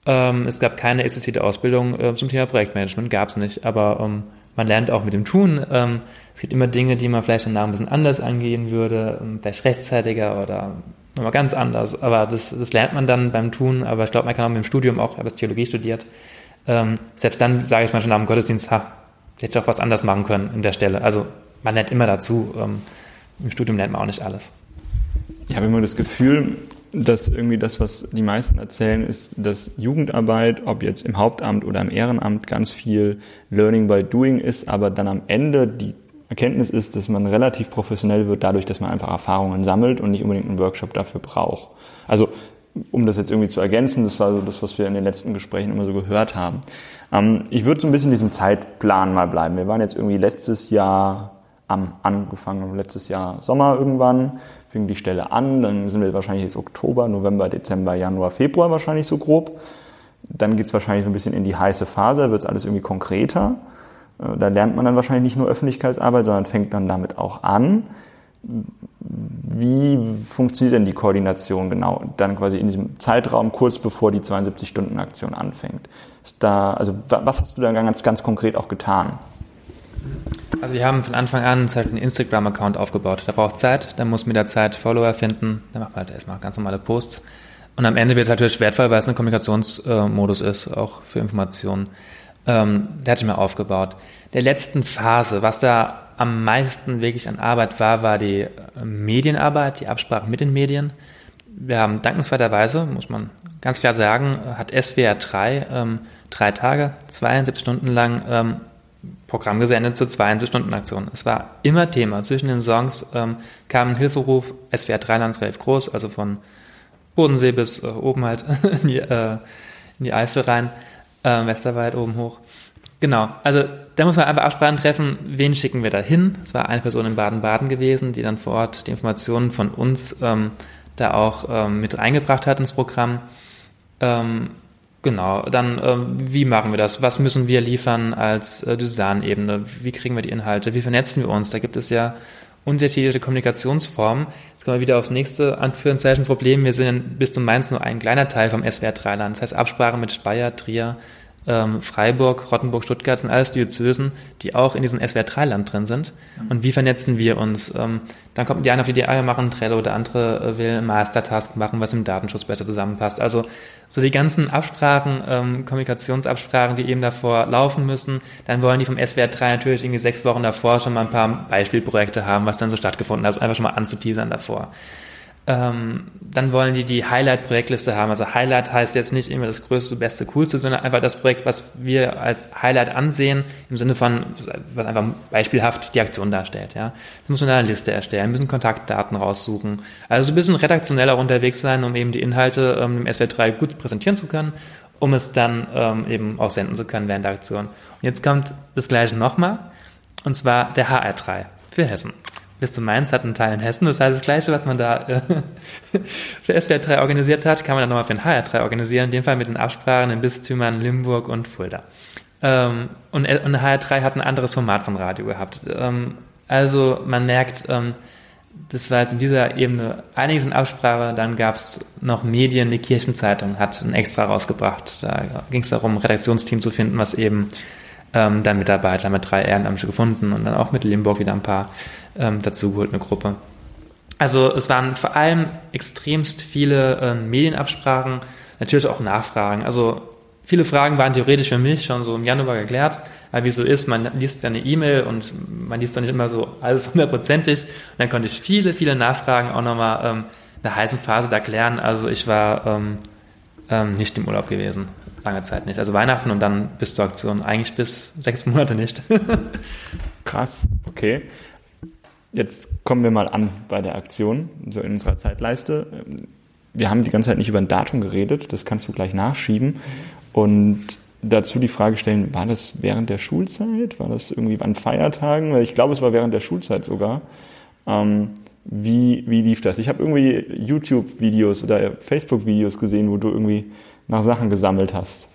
Ähm, es gab keine explizite Ausbildung äh, zum Thema Projektmanagement, gab es nicht, aber ähm, man lernt auch mit dem Tun. Ähm, es gibt immer Dinge, die man vielleicht danach ein bisschen anders angehen würde, ähm, vielleicht rechtzeitiger oder nochmal ganz anders. Aber das, das lernt man dann beim Tun. Aber ich glaube, man kann auch mit dem Studium auch, ich habe Theologie studiert. Ähm, selbst dann sage ich mal schon nach dem Gottesdienst, ha, hätte ich auch was anders machen können in der Stelle. Also man lernt immer dazu. Ähm, Im Studium lernt man auch nicht alles. Ich habe immer das Gefühl, dass irgendwie das, was die meisten erzählen, ist, dass Jugendarbeit, ob jetzt im Hauptamt oder im Ehrenamt, ganz viel Learning by Doing ist, aber dann am Ende die Erkenntnis ist, dass man relativ professionell wird, dadurch, dass man einfach Erfahrungen sammelt und nicht unbedingt einen Workshop dafür braucht. Also, um das jetzt irgendwie zu ergänzen, das war so das, was wir in den letzten Gesprächen immer so gehört haben. Ähm, ich würde so ein bisschen in diesem Zeitplan mal bleiben. Wir waren jetzt irgendwie letztes Jahr am angefangen, letztes Jahr Sommer irgendwann, fing die Stelle an, dann sind wir wahrscheinlich jetzt Oktober, November, Dezember, Januar, Februar wahrscheinlich so grob. Dann geht's wahrscheinlich so ein bisschen in die heiße Phase, wird's alles irgendwie konkreter. Äh, da lernt man dann wahrscheinlich nicht nur Öffentlichkeitsarbeit, sondern fängt dann damit auch an. Wie funktioniert denn die Koordination genau? Dann quasi in diesem Zeitraum kurz bevor die 72-Stunden-Aktion anfängt. Da, also was hast du da ganz, ganz konkret auch getan? Also wir haben von Anfang an halt einen Instagram-Account aufgebaut. Da braucht Zeit, da muss man mit der Zeit Follower finden, da macht man halt erstmal ganz normale Posts. Und am Ende wird es natürlich wertvoll, weil es ein Kommunikationsmodus ist, auch für Informationen. Ähm, der hatte ich mir aufgebaut. Der letzten Phase, was da am meisten wirklich an Arbeit war, war die äh, Medienarbeit, die Absprache mit den Medien. Wir haben dankenswerterweise, muss man ganz klar sagen, hat SWR 3 ähm, drei Tage, 72 Stunden lang ähm, Programm gesendet zur 72-Stunden-Aktion. Es war immer Thema. Zwischen den Songs ähm, kam ein Hilferuf, SWR 3 Landsreif groß, also von Bodensee bis äh, oben halt in die, äh, in die Eifel rein, äh, Westerwald oben hoch. Genau, also da muss man einfach Absprachen treffen, wen schicken wir da hin. Es war eine Person in Baden-Baden gewesen, die dann vor Ort die Informationen von uns ähm, da auch ähm, mit reingebracht hat ins Programm. Ähm, genau, dann ähm, wie machen wir das? Was müssen wir liefern als äh, Designebene? Wie kriegen wir die Inhalte? Wie vernetzen wir uns? Da gibt es ja unterschiedliche Kommunikationsformen. Jetzt kommen wir wieder aufs nächste Anführungszeichen Problem. Wir sind bis zum Mainz nur ein kleiner Teil vom SWR Dreiland. Das heißt Absprache mit Speyer, Trier, ähm, Freiburg, Rottenburg, Stuttgart sind alles Diözesen, die auch in diesem SWR-3-Land drin sind. Mhm. Und wie vernetzen wir uns? Ähm, dann kommt die eine auf die Idee, wir machen Trello, der andere äh, will Mastertask machen, was mit dem Datenschutz besser zusammenpasst. Also so die ganzen Absprachen, ähm, Kommunikationsabsprachen, die eben davor laufen müssen, dann wollen die vom SWR3 natürlich irgendwie sechs Wochen davor schon mal ein paar Beispielprojekte haben, was dann so stattgefunden hat, also einfach schon mal anzuteasern davor. Ähm, dann wollen die die Highlight-Projektliste haben. Also Highlight heißt jetzt nicht immer das größte, beste, coolste, sondern einfach das Projekt, was wir als Highlight ansehen, im Sinne von, was einfach beispielhaft die Aktion darstellt. Ja, da muss man eine Liste erstellen, müssen Kontaktdaten raussuchen. Also ein bisschen redaktionell auch unterwegs sein, um eben die Inhalte ähm, im SW3 gut präsentieren zu können, um es dann ähm, eben auch senden zu können während der Aktion. Und jetzt kommt das Gleiche nochmal, und zwar der HR3 für Hessen. Bistum Mainz hat einen Teil in Hessen. Das heißt, das Gleiche, was man da äh, für SWR 3 organisiert hat, kann man dann nochmal für den HR 3 organisieren. In dem Fall mit den Absprachen in Bistümern Limburg und Fulda. Ähm, und, äh, HR 3 hat ein anderes Format von Radio gehabt. Ähm, also man merkt, ähm, das war jetzt in dieser Ebene einiges in Absprache. Dann gab es noch Medien, die Kirchenzeitung hat ein extra rausgebracht. Da ging es darum, ein Redaktionsteam zu finden, was eben ähm, dann Mitarbeiter mit drei Ehrenamtlichen gefunden und dann auch mit Limburg wieder ein paar ähm, dazugeholt, eine Gruppe. Also es waren vor allem extremst viele äh, Medienabsprachen, natürlich auch Nachfragen. Also viele Fragen waren theoretisch für mich schon so im Januar geklärt. Aber wie so ist, man liest ja eine E-Mail und man liest doch nicht immer so alles hundertprozentig. Und dann konnte ich viele, viele Nachfragen auch nochmal ähm, in der heißen Phase da klären. Also ich war ähm, ähm, nicht im Urlaub gewesen. Lange Zeit nicht. Also Weihnachten und dann bis zur Aktion. Eigentlich bis sechs Monate nicht. Krass, okay. Jetzt kommen wir mal an bei der Aktion, so in unserer Zeitleiste. Wir haben die ganze Zeit nicht über ein Datum geredet, das kannst du gleich nachschieben. Und dazu die Frage stellen, war das während der Schulzeit? War das irgendwie an Feiertagen? Weil ich glaube, es war während der Schulzeit sogar. Ähm, wie, wie lief das? Ich habe irgendwie YouTube-Videos oder Facebook-Videos gesehen, wo du irgendwie nach Sachen gesammelt hast.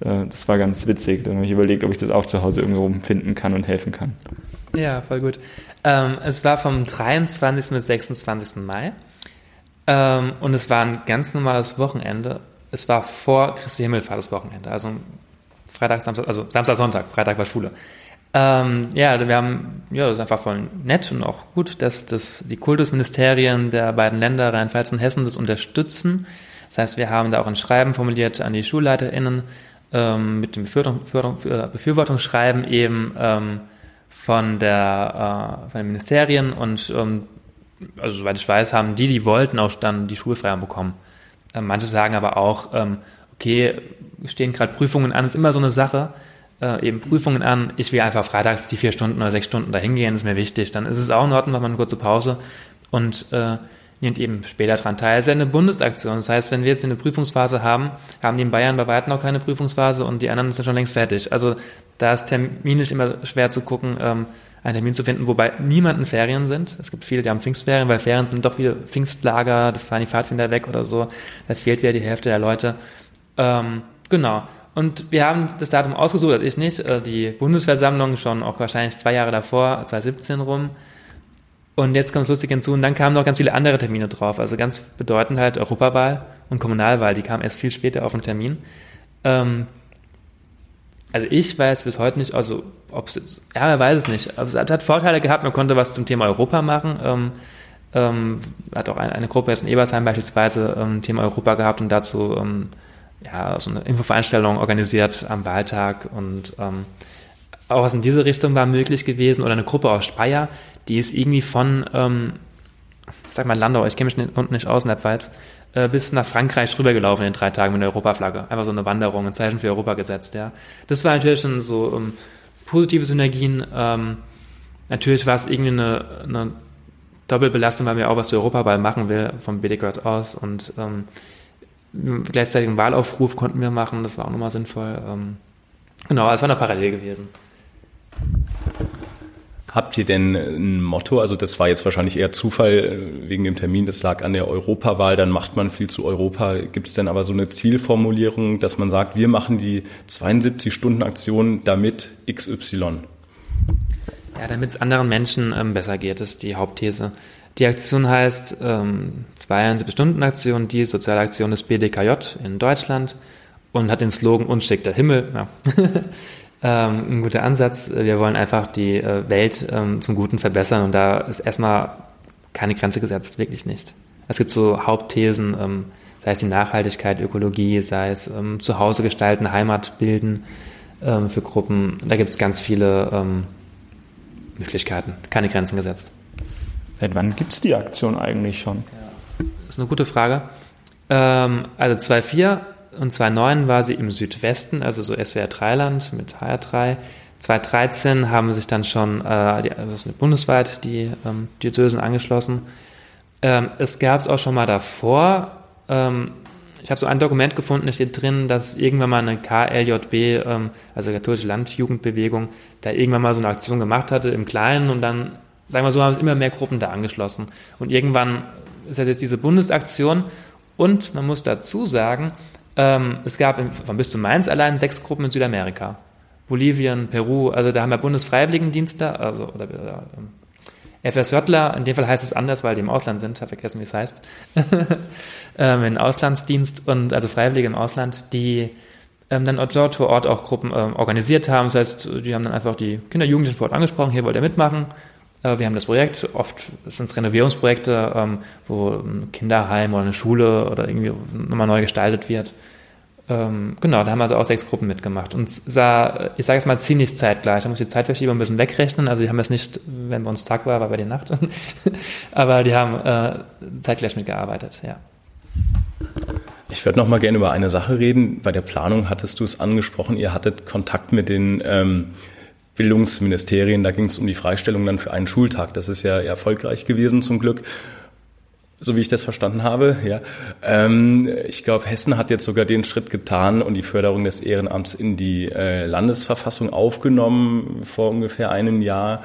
Äh, das war ganz witzig. Dann habe ich überlegt, ob ich das auch zu Hause irgendwo finden kann und helfen kann. Ja, voll gut. Ähm, es war vom 23. bis 26. Mai. Ähm, und es war ein ganz normales Wochenende. Es war vor Christi Himmelfahrt das Wochenende. Also Freitag, Samstag, also Samstag, Sonntag. Freitag war Schule. Ähm, ja, wir haben, ja, das ist einfach voll nett und auch gut, dass, dass die Kultusministerien der beiden Länder Rheinland-Pfalz und Hessen das unterstützen. Das heißt, wir haben da auch ein Schreiben formuliert an die SchulleiterInnen ähm, mit dem Befürwortungsschreiben eben, ähm, von, der, äh, von den Ministerien und ähm, also soweit ich weiß, haben die, die wollten, auch dann die Schulfreiheit bekommen. Ähm, manche sagen aber auch, ähm, okay, stehen gerade Prüfungen an, ist immer so eine Sache, äh, eben Prüfungen an, ich will einfach freitags die vier Stunden oder sechs Stunden dahin gehen, ist mir wichtig. Dann ist es auch in Ordnung, macht man eine kurze Pause und äh, nimmt eben später dran teil. Es ist ja eine Bundesaktion. Das heißt, wenn wir jetzt eine Prüfungsphase haben, haben die in Bayern bei weitem noch keine Prüfungsphase und die anderen sind schon längst fertig. Also da ist terminisch immer schwer zu gucken, ähm, einen Termin zu finden, wobei niemand in Ferien sind. Es gibt viele, die haben Pfingstferien, weil Ferien sind doch wieder Pfingstlager, das fahren die Pfadfinder weg oder so. Da fehlt wieder die Hälfte der Leute. Ähm, genau. Und wir haben das Datum ausgesucht, das ich nicht. Äh, die Bundesversammlung schon auch wahrscheinlich zwei Jahre davor, 2017 rum. Und jetzt kommt es lustig hinzu und dann kamen noch ganz viele andere Termine drauf. Also ganz bedeutend halt Europawahl und Kommunalwahl, die kamen erst viel später auf den Termin. Ähm, also ich weiß bis heute nicht, also ob es, ja, er weiß es nicht. Also es hat Vorteile gehabt, man konnte was zum Thema Europa machen. Ähm, ähm, hat auch eine, eine Gruppe jetzt in Ebersheim beispielsweise ähm, Thema Europa gehabt und dazu ähm, ja, so eine Infoveranstaltung organisiert am Wahltag und ähm, auch was in diese Richtung war möglich gewesen oder eine Gruppe aus Speyer, die ist irgendwie von, ähm, sag mal Landau, ich kenne mich nicht, unten nicht aus in der Pfalz, äh, bis nach Frankreich rübergelaufen in drei Tagen mit der Europaflagge. Einfach so eine Wanderung, ein Zeichen für Europa gesetzt, ja. Das war natürlich schon so ähm, positive Synergien. Ähm, natürlich war es irgendwie eine, eine Doppelbelastung, weil wir auch was zur Europawahl machen will, vom BDG aus und ähm, gleichzeitig einen Wahlaufruf konnten wir machen, das war auch nochmal sinnvoll. Ähm, genau, es war noch parallel gewesen. Habt ihr denn ein Motto? Also das war jetzt wahrscheinlich eher Zufall äh, wegen dem Termin, das lag an der Europawahl, dann macht man viel zu Europa. Gibt es denn aber so eine Zielformulierung, dass man sagt, wir machen die 72-Stunden-Aktion damit XY? Ja, damit es anderen Menschen ähm, besser geht, ist die Hauptthese. Die Aktion heißt ähm, 72-Stunden-Aktion, die soziale Aktion des BDKJ in Deutschland und hat den Slogan Uns der Himmel. Ja. ähm, ein guter Ansatz. Wir wollen einfach die äh, Welt ähm, zum Guten verbessern und da ist erstmal keine Grenze gesetzt, wirklich nicht. Es gibt so Hauptthesen, ähm, sei es die Nachhaltigkeit, Ökologie, sei es ähm, Zuhause gestalten, Heimat bilden ähm, für Gruppen. Da gibt es ganz viele ähm, Möglichkeiten, keine Grenzen gesetzt. Seit wann gibt es die Aktion eigentlich schon? Ja, das ist eine gute Frage. Ähm, also 2004 und 2009 war sie im Südwesten, also so SWR 3 Land mit HR3. 2013 haben sich dann schon äh, die, also bundesweit die ähm, Diözesen angeschlossen. Ähm, es gab es auch schon mal davor. Ähm, ich habe so ein Dokument gefunden, da steht drin, dass irgendwann mal eine KLJB, ähm, also katholische Landjugendbewegung, da irgendwann mal so eine Aktion gemacht hatte im Kleinen und dann sagen wir so, haben es immer mehr Gruppen da angeschlossen. Und irgendwann ist das jetzt diese Bundesaktion. Und man muss dazu sagen, ähm, es gab von bis zu Mainz allein sechs Gruppen in Südamerika. Bolivien, Peru, also da haben wir Bundesfreiwilligendienste, also oder, oder ähm, FSJler, in dem Fall heißt es anders, weil die im Ausland sind, habe vergessen, wie es heißt. ähm, in Auslandsdienst und also Freiwillige im Ausland, die ähm, dann dort vor Ort auch Gruppen ähm, organisiert haben. Das heißt, die haben dann einfach die Kinder, Jugendlichen vor Ort angesprochen, hier wollt ihr mitmachen. Äh, wir haben das Projekt, oft sind es Renovierungsprojekte, ähm, wo ein Kinderheim oder eine Schule oder irgendwie nochmal neu gestaltet wird. Ähm, genau, da haben also auch sechs Gruppen mitgemacht. Und sah, ich sage jetzt mal ziemlich zeitgleich. Da muss die Zeitverschiebung ein bisschen wegrechnen. Also die haben es nicht, wenn bei uns Tag war, war bei dir Nacht. Aber die haben äh, zeitgleich mitgearbeitet, ja. Ich würde noch mal gerne über eine Sache reden. Bei der Planung hattest du es angesprochen, ihr hattet Kontakt mit den ähm, Bildungsministerien. Da ging es um die Freistellung dann für einen Schultag. Das ist ja erfolgreich gewesen zum Glück. So wie ich das verstanden habe, ja. Ähm, ich glaube, Hessen hat jetzt sogar den Schritt getan und die Förderung des Ehrenamts in die äh, Landesverfassung aufgenommen vor ungefähr einem Jahr.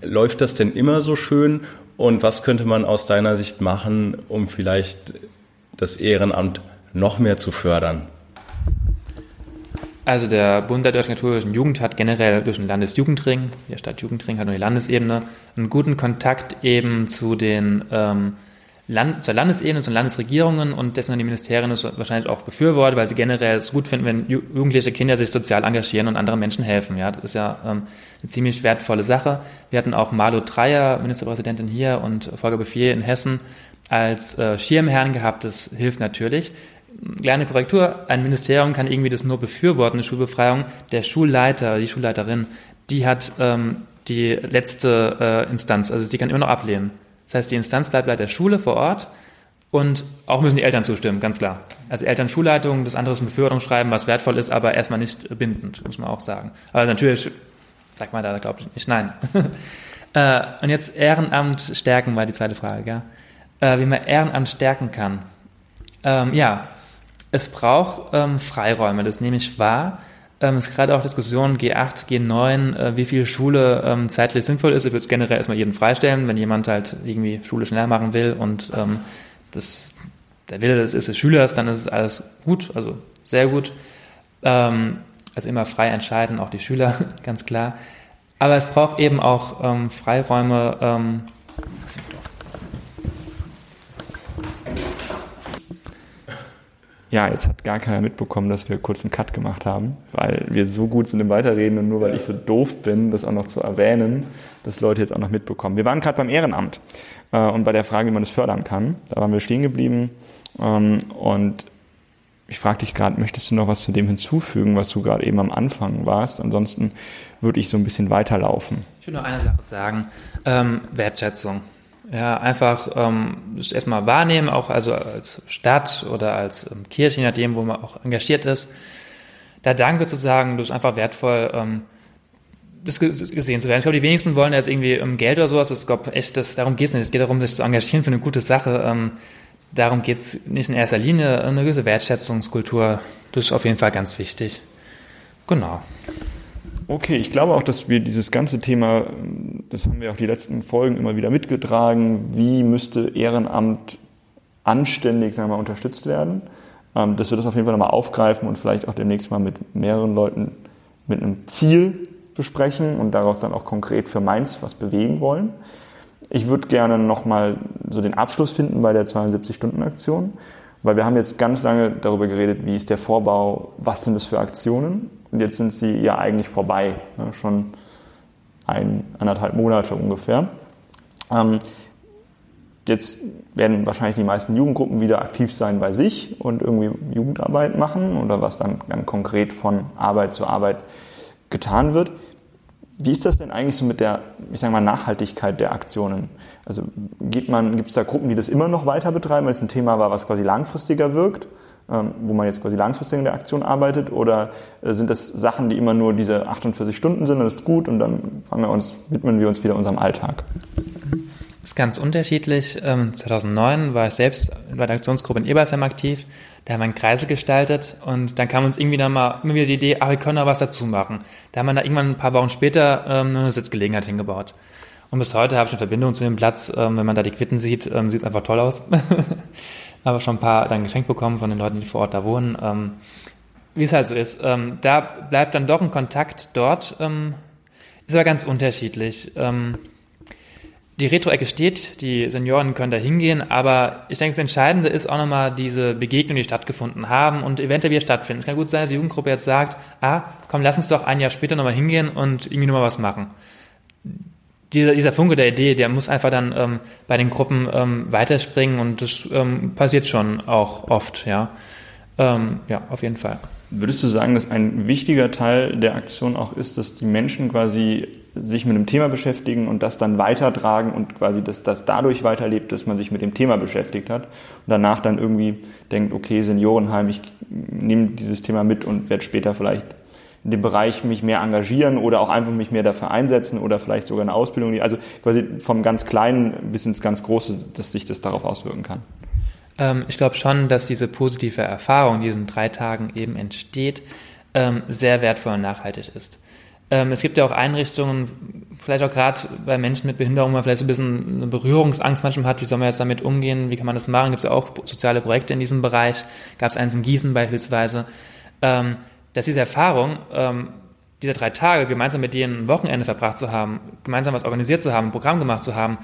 Läuft das denn immer so schön? Und was könnte man aus deiner Sicht machen, um vielleicht das Ehrenamt noch mehr zu fördern? Also der Bund der deutschen katholischen Jugend hat generell durch den Landesjugendring, der Stadtjugendring hat nur die Landesebene, einen guten Kontakt eben zu den ähm, Land, zur Landesebene, zu den Landesregierungen und dessen die Ministerien ist wahrscheinlich auch befürwortet, weil sie generell es gut finden, wenn jugendliche Kinder sich sozial engagieren und anderen Menschen helfen. Ja, das ist ja ähm, eine ziemlich wertvolle Sache. Wir hatten auch Malu Dreyer, Ministerpräsidentin hier, und Volker Bouffier in Hessen als äh, Schirmherrn gehabt. Das hilft natürlich kleine Korrektur, ein Ministerium kann irgendwie das nur befürworten, eine Schulbefreiung. Der Schulleiter, die Schulleiterin, die hat ähm, die letzte äh, Instanz, also die kann immer noch ablehnen. Das heißt, die Instanz bleibt bei der Schule vor Ort und auch müssen die Eltern zustimmen, ganz klar. Also Eltern Schulleitung, das andere ist ein Beförderungsschreiben, was wertvoll ist, aber erstmal nicht bindend, muss man auch sagen. Aber natürlich, sag mal da, glaube ich nicht nein. äh, und jetzt Ehrenamt stärken war die zweite Frage, ja. Äh, wie man Ehrenamt stärken kann. Ähm, ja, es braucht ähm, Freiräume, das nehme ich wahr. Ähm, es ist gerade auch Diskussion G8, G9, äh, wie viel Schule ähm, zeitlich sinnvoll ist. Ich würde generell erstmal jeden freistellen, wenn jemand halt irgendwie Schule schneller machen will und ähm, das, der Wille des, ist des Schülers, dann ist es alles gut, also sehr gut. Ähm, also immer frei entscheiden, auch die Schüler, ganz klar. Aber es braucht eben auch ähm, Freiräume, ähm, ja, jetzt hat gar keiner mitbekommen, dass wir kurz einen Cut gemacht haben, weil wir so gut sind im Weiterreden und nur weil ich so doof bin, das auch noch zu erwähnen, dass Leute jetzt auch noch mitbekommen. Wir waren gerade beim Ehrenamt äh, und bei der Frage, wie man das fördern kann. Da waren wir stehen geblieben ähm, und ich frage dich gerade, möchtest du noch was zu dem hinzufügen, was du gerade eben am Anfang warst? Ansonsten würde ich so ein bisschen weiterlaufen. Ich will nur eine Sache sagen. Ähm, Wertschätzung. Ja, einfach ähm, das erstmal wahrnehmen, auch also als Stadt oder als ähm, Kirche, je nachdem, wo man auch engagiert ist. Da Danke zu sagen, das ist einfach wertvoll, ähm, das gesehen zu werden. Ich glaube, die wenigsten wollen jetzt irgendwie ähm, Geld oder sowas. Ich glaube echt, das, darum geht es nicht. Es geht darum, sich zu engagieren für eine gute Sache. Ähm, darum geht es nicht in erster Linie. Eine gewisse Wertschätzungskultur, das ist auf jeden Fall ganz wichtig. Genau. Okay, ich glaube auch, dass wir dieses ganze Thema, das haben wir auch die letzten Folgen immer wieder mitgetragen, wie müsste Ehrenamt anständig, sagen wir mal, unterstützt werden, ähm, dass wir das auf jeden Fall nochmal aufgreifen und vielleicht auch demnächst mal mit mehreren Leuten mit einem Ziel besprechen und daraus dann auch konkret für Mainz was bewegen wollen. Ich würde gerne nochmal so den Abschluss finden bei der 72-Stunden-Aktion, weil wir haben jetzt ganz lange darüber geredet, wie ist der Vorbau, was sind das für Aktionen und jetzt sind sie ja eigentlich vorbei, ne, schon ein, anderthalb Monate ungefähr. Ähm, jetzt werden wahrscheinlich die meisten Jugendgruppen wieder aktiv sein bei sich und irgendwie Jugendarbeit machen oder was dann, dann konkret von Arbeit zu Arbeit getan wird. Wie ist das denn eigentlich so mit der, ich sage mal, Nachhaltigkeit der Aktionen? Also gibt es da Gruppen, die das immer noch weiter betreiben, weil es ein Thema war, was quasi langfristiger wirkt? Ähm, wo man jetzt quasi langfristig in der Aktion arbeitet? Oder äh, sind das Sachen, die immer nur diese 48 Stunden sind, das ist gut und dann wir uns, widmen wir uns wieder unserem Alltag? Das ist ganz unterschiedlich. 2009 ähm, war ich selbst bei der Aktionsgruppe in Ebersheim aktiv. Da haben wir einen Kreisel gestaltet und dann kam uns irgendwie dann mal immer wieder die Idee, ah, wir können da was dazu machen. Da haben wir da irgendwann ein paar Wochen später ähm, eine Sitzgelegenheit hingebaut. Und bis heute habe ich eine Verbindung zu dem Platz. wenn man da die Quitten sieht, sieht es einfach toll aus. aber schon ein paar dann geschenkt bekommen von den Leuten, die vor Ort da wohnen. Ähm, wie es halt so ist. Ähm, da bleibt dann doch ein Kontakt dort. Ähm, ist aber ganz unterschiedlich. Ähm, die Retro-Ecke steht, die Senioren können da hingehen, aber ich denke, das Entscheidende ist auch nochmal diese Begegnungen, die stattgefunden haben und eventuell wieder stattfinden. Es kann gut sein, dass die Jugendgruppe jetzt sagt, ah, komm, lass uns doch ein Jahr später nochmal hingehen und irgendwie nochmal was machen dieser, dieser Funke der Idee, der muss einfach dann ähm, bei den Gruppen ähm, weiterspringen und das ähm, passiert schon auch oft, ja. Ähm, ja, auf jeden Fall. Würdest du sagen, dass ein wichtiger Teil der Aktion auch ist, dass die Menschen quasi sich mit einem Thema beschäftigen und das dann weitertragen und quasi, dass das dadurch weiterlebt, dass man sich mit dem Thema beschäftigt hat und danach dann irgendwie denkt, okay, Seniorenheim, ich nehme dieses Thema mit und werde später vielleicht in dem Bereich mich mehr engagieren oder auch einfach mich mehr dafür einsetzen oder vielleicht sogar eine Ausbildung, also quasi vom ganz Kleinen bis ins ganz Große, dass sich das darauf auswirken kann. Ähm, ich glaube schon, dass diese positive Erfahrung in diesen drei Tagen eben entsteht, ähm, sehr wertvoll und nachhaltig ist. Ähm, es gibt ja auch Einrichtungen, vielleicht auch gerade bei Menschen mit Behinderung, wo man vielleicht so ein bisschen eine Berührungsangst manchmal hat, wie soll man jetzt damit umgehen, wie kann man das machen? Gibt es ja auch soziale Projekte in diesem Bereich, gab es eins in Gießen beispielsweise. Ähm, dass diese Erfahrung, ähm, diese drei Tage gemeinsam mit denen ein Wochenende verbracht zu haben, gemeinsam was organisiert zu haben, ein Programm gemacht zu haben,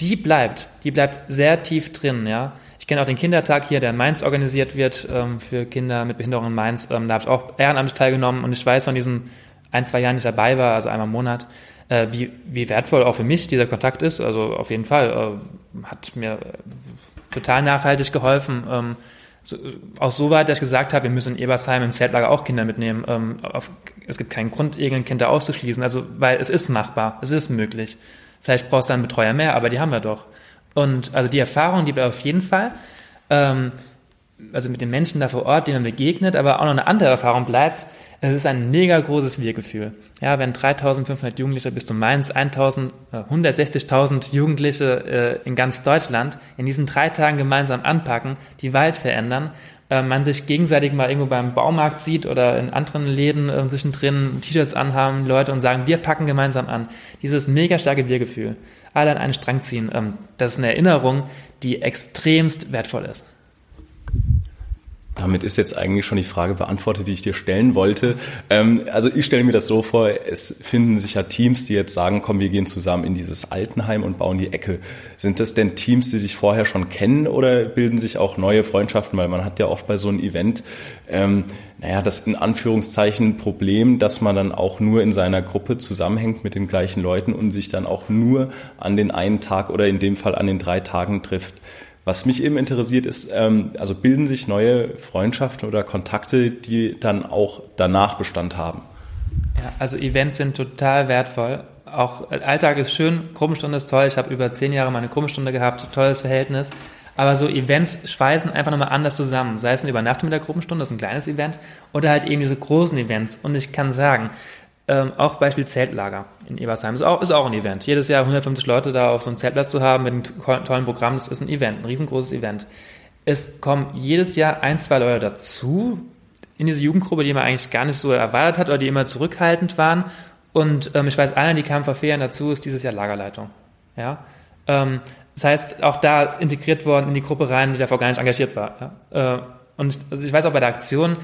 die bleibt, die bleibt sehr tief drin, ja. Ich kenne auch den Kindertag hier, der in Mainz organisiert wird ähm, für Kinder mit Behinderung in Mainz. Ähm, da habe ich auch ehrenamtlich teilgenommen und ich weiß von diesen ein, zwei Jahren, die ich dabei war, also einmal im Monat, äh, wie, wie wertvoll auch für mich dieser Kontakt ist. Also auf jeden Fall äh, hat mir total nachhaltig geholfen. Ähm, so, auch so weit, dass ich gesagt habe, wir müssen in Ebersheim im Zeltlager auch Kinder mitnehmen. Ähm, auf, es gibt keinen Grund, irgendein Kind da auszuschließen, also weil es ist machbar, es ist möglich. Vielleicht brauchst du einen Betreuer mehr, aber die haben wir doch. Und also die Erfahrung, die wir auf jeden Fall, ähm, also mit den Menschen da vor Ort, denen man begegnet, aber auch noch eine andere Erfahrung bleibt, es ist ein mega großes Wir-Gefühl. Ja, wenn 3500 Jugendliche bis zu Mainz, 1000, 160.000 äh, Jugendliche äh, in ganz Deutschland in diesen drei Tagen gemeinsam anpacken, die Welt verändern, äh, man sich gegenseitig mal irgendwo beim Baumarkt sieht oder in anderen Läden äh, zwischendrin T-Shirts anhaben, Leute und sagen, wir packen gemeinsam an. Dieses mega starke Wir-Gefühl. Alle an einen Strang ziehen. Ähm, das ist eine Erinnerung, die extremst wertvoll ist. Damit ist jetzt eigentlich schon die Frage beantwortet, die ich dir stellen wollte. Ähm, also ich stelle mir das so vor, es finden sich ja Teams, die jetzt sagen, komm, wir gehen zusammen in dieses Altenheim und bauen die Ecke. Sind das denn Teams, die sich vorher schon kennen oder bilden sich auch neue Freundschaften? Weil man hat ja oft bei so einem Event, ähm, naja, das in Anführungszeichen Problem, dass man dann auch nur in seiner Gruppe zusammenhängt mit den gleichen Leuten und sich dann auch nur an den einen Tag oder in dem Fall an den drei Tagen trifft. Was mich eben interessiert ist, ähm, also bilden sich neue Freundschaften oder Kontakte, die dann auch danach Bestand haben? Ja, also Events sind total wertvoll. Auch Alltag ist schön, Gruppenstunde ist toll. Ich habe über zehn Jahre meine Gruppenstunde gehabt, tolles Verhältnis. Aber so Events schweißen einfach nochmal anders zusammen. Sei es eine Übernachtung mit der Gruppenstunde, das ist ein kleines Event, oder halt eben diese großen Events. Und ich kann sagen, ähm, auch Beispiel Zeltlager in Ebersheim ist auch, ist auch ein Event. Jedes Jahr 150 Leute da auf so einem Zeltplatz zu haben mit einem tollen Programm, das ist ein Event, ein riesengroßes Event. Es kommen jedes Jahr ein, zwei Leute dazu in diese Jugendgruppe, die man eigentlich gar nicht so erwartet hat oder die immer zurückhaltend waren. Und ähm, ich weiß, einer, die kam vor Jahren dazu, ist dieses Jahr Lagerleitung. Ja? Ähm, das heißt, auch da integriert worden in die Gruppe rein, die davor gar nicht engagiert war. Ja? Äh, und also ich weiß auch bei der Aktion,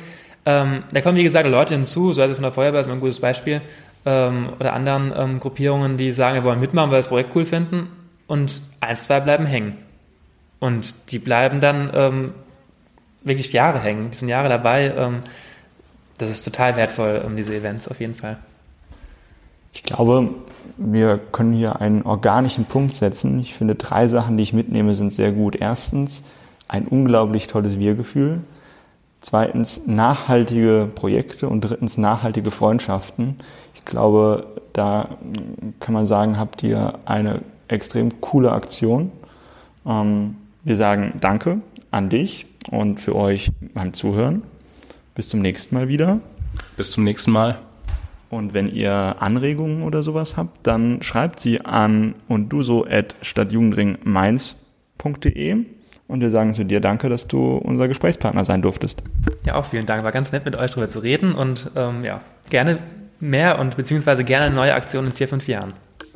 ähm, da kommen, wie gesagt, Leute hinzu, so es von der Feuerwehr, ist mal ein gutes Beispiel, ähm, oder anderen ähm, Gruppierungen, die sagen, wir wollen mitmachen, weil wir das Projekt cool finden, und eins, zwei bleiben hängen. Und die bleiben dann ähm, wirklich Jahre hängen, die sind Jahre dabei. Ähm, das ist total wertvoll, um diese Events auf jeden Fall. Ich glaube, wir können hier einen organischen Punkt setzen. Ich finde, drei Sachen, die ich mitnehme, sind sehr gut. Erstens, ein unglaublich tolles Wir-Gefühl. Zweitens nachhaltige Projekte und drittens nachhaltige Freundschaften. Ich glaube, da kann man sagen, habt ihr eine extrem coole Aktion. Ähm, wir sagen Danke an dich und für euch beim Zuhören. Bis zum nächsten Mal wieder. Bis zum nächsten Mal. Und wenn ihr Anregungen oder sowas habt, dann schreibt sie an und du so at stadtjugendringmainz.de. Und wir sagen zu dir Danke, dass du unser Gesprächspartner sein durftest. Ja, auch vielen Dank. War ganz nett, mit euch darüber zu reden und ähm, ja, gerne mehr und beziehungsweise gerne neue Aktionen in vier, fünf Jahren.